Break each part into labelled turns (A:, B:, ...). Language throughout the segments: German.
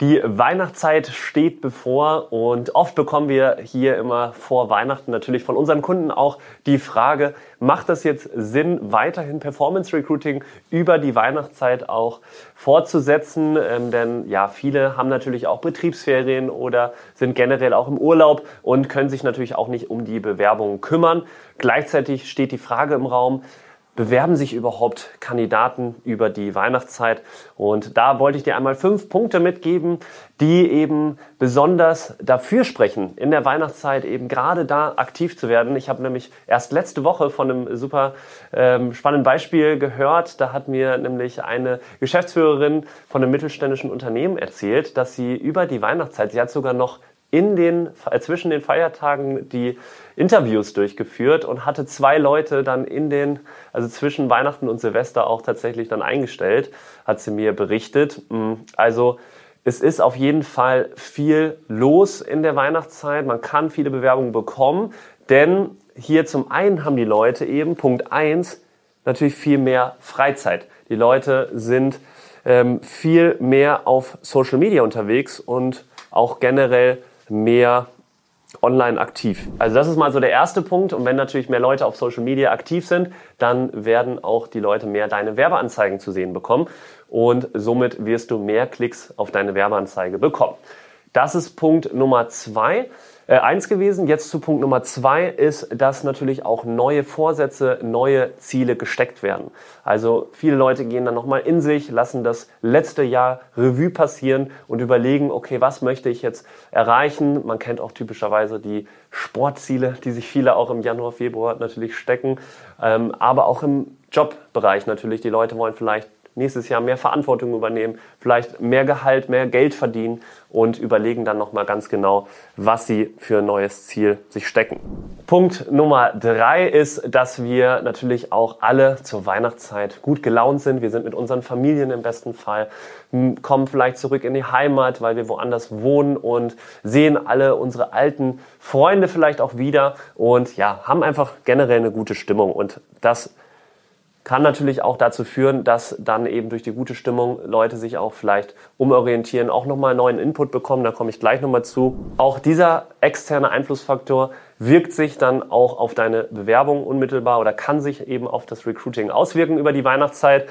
A: Die Weihnachtszeit steht bevor und oft bekommen wir hier immer vor Weihnachten natürlich von unseren Kunden auch die Frage, macht das jetzt Sinn, weiterhin Performance Recruiting über die Weihnachtszeit auch fortzusetzen? Ähm, denn ja, viele haben natürlich auch Betriebsferien oder sind generell auch im Urlaub und können sich natürlich auch nicht um die Bewerbung kümmern. Gleichzeitig steht die Frage im Raum, bewerben sich überhaupt Kandidaten über die Weihnachtszeit? Und da wollte ich dir einmal fünf Punkte mitgeben, die eben besonders dafür sprechen, in der Weihnachtszeit eben gerade da aktiv zu werden. Ich habe nämlich erst letzte Woche von einem super ähm, spannenden Beispiel gehört. Da hat mir nämlich eine Geschäftsführerin von einem mittelständischen Unternehmen erzählt, dass sie über die Weihnachtszeit, sie hat sogar noch in den, zwischen den Feiertagen die Interviews durchgeführt und hatte zwei Leute dann in den, also zwischen Weihnachten und Silvester auch tatsächlich dann eingestellt, hat sie mir berichtet. Mm, also es ist auf jeden Fall viel los in der Weihnachtszeit. Man kann viele Bewerbungen bekommen, denn hier zum einen haben die Leute eben, Punkt eins natürlich viel mehr Freizeit. Die Leute sind ähm, viel mehr auf Social Media unterwegs und auch generell mehr online aktiv. Also das ist mal so der erste Punkt. Und wenn natürlich mehr Leute auf Social Media aktiv sind, dann werden auch die Leute mehr deine Werbeanzeigen zu sehen bekommen. Und somit wirst du mehr Klicks auf deine Werbeanzeige bekommen. Das ist Punkt Nummer zwei äh, eins gewesen. Jetzt zu Punkt Nummer zwei ist, dass natürlich auch neue Vorsätze, neue Ziele gesteckt werden. Also viele Leute gehen dann nochmal in sich, lassen das letzte Jahr Revue passieren und überlegen, okay, was möchte ich jetzt erreichen? Man kennt auch typischerweise die Sportziele, die sich viele auch im Januar, Februar natürlich stecken, ähm, aber auch im Jobbereich natürlich. Die Leute wollen vielleicht nächstes Jahr mehr Verantwortung übernehmen, vielleicht mehr Gehalt, mehr Geld verdienen und überlegen dann nochmal ganz genau, was sie für ein neues Ziel sich stecken. Punkt Nummer drei ist, dass wir natürlich auch alle zur Weihnachtszeit gut gelaunt sind. Wir sind mit unseren Familien im besten Fall, kommen vielleicht zurück in die Heimat, weil wir woanders wohnen und sehen alle unsere alten Freunde vielleicht auch wieder und ja, haben einfach generell eine gute Stimmung und das kann natürlich auch dazu führen, dass dann eben durch die gute Stimmung Leute sich auch vielleicht umorientieren, auch nochmal neuen Input bekommen, da komme ich gleich nochmal zu. Auch dieser externe Einflussfaktor wirkt sich dann auch auf deine Bewerbung unmittelbar oder kann sich eben auf das Recruiting auswirken über die Weihnachtszeit.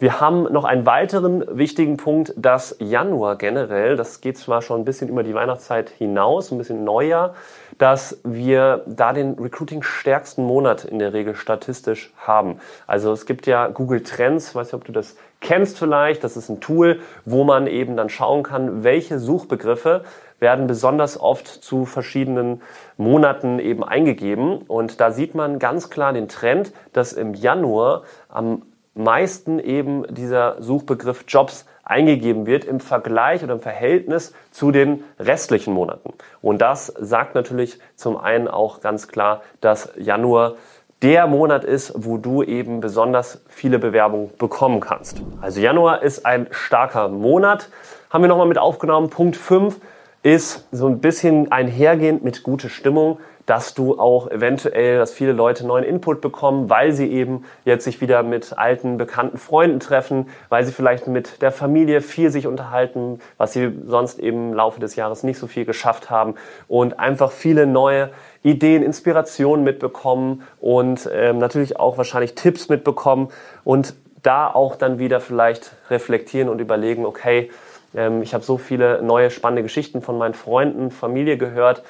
A: Wir haben noch einen weiteren wichtigen Punkt, dass Januar generell, das geht zwar schon ein bisschen über die Weihnachtszeit hinaus, ein bisschen Neujahr, dass wir da den Recruiting stärksten Monat in der Regel statistisch haben. Also es gibt ja Google Trends, weiß nicht, ob du das kennst vielleicht, das ist ein Tool, wo man eben dann schauen kann, welche Suchbegriffe werden besonders oft zu verschiedenen Monaten eben eingegeben. Und da sieht man ganz klar den Trend, dass im Januar am meisten eben dieser Suchbegriff Jobs eingegeben wird im Vergleich oder im Verhältnis zu den restlichen Monaten. Und das sagt natürlich zum einen auch ganz klar, dass Januar der Monat ist, wo du eben besonders viele Bewerbungen bekommen kannst. Also Januar ist ein starker Monat. Haben wir nochmal mit aufgenommen. Punkt 5 ist so ein bisschen einhergehend mit gute Stimmung dass du auch eventuell, dass viele Leute neuen Input bekommen, weil sie eben jetzt sich wieder mit alten, bekannten Freunden treffen, weil sie vielleicht mit der Familie viel sich unterhalten, was sie sonst eben im Laufe des Jahres nicht so viel geschafft haben und einfach viele neue Ideen, Inspirationen mitbekommen und ähm, natürlich auch wahrscheinlich Tipps mitbekommen und da auch dann wieder vielleicht reflektieren und überlegen, okay, ähm, ich habe so viele neue spannende Geschichten von meinen Freunden, Familie gehört,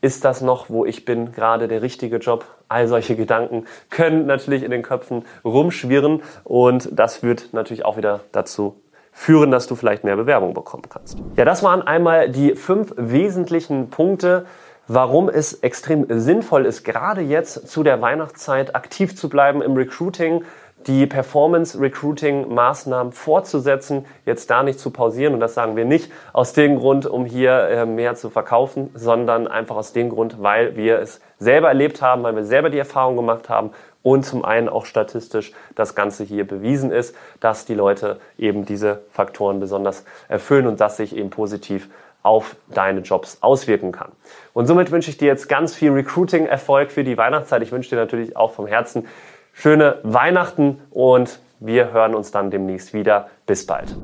A: ist das noch, wo ich bin, gerade der richtige Job? All solche Gedanken können natürlich in den Köpfen rumschwirren und das wird natürlich auch wieder dazu führen, dass du vielleicht mehr Bewerbung bekommen kannst. Ja, das waren einmal die fünf wesentlichen Punkte, warum es extrem sinnvoll ist, gerade jetzt zu der Weihnachtszeit aktiv zu bleiben im Recruiting, die Performance Recruiting Maßnahmen fortzusetzen, jetzt da nicht zu pausieren. Und das sagen wir nicht aus dem Grund, um hier äh, mehr zu verkaufen, sondern einfach aus dem Grund, weil wir es selber erlebt haben, weil wir selber die Erfahrung gemacht haben und zum einen auch statistisch das Ganze hier bewiesen ist, dass die Leute eben diese Faktoren besonders erfüllen und das sich eben positiv auf deine Jobs auswirken kann. Und somit wünsche ich dir jetzt ganz viel Recruiting-Erfolg für die Weihnachtszeit. Ich wünsche dir natürlich auch vom Herzen schöne Weihnachten und wir hören uns dann demnächst wieder. Bis bald.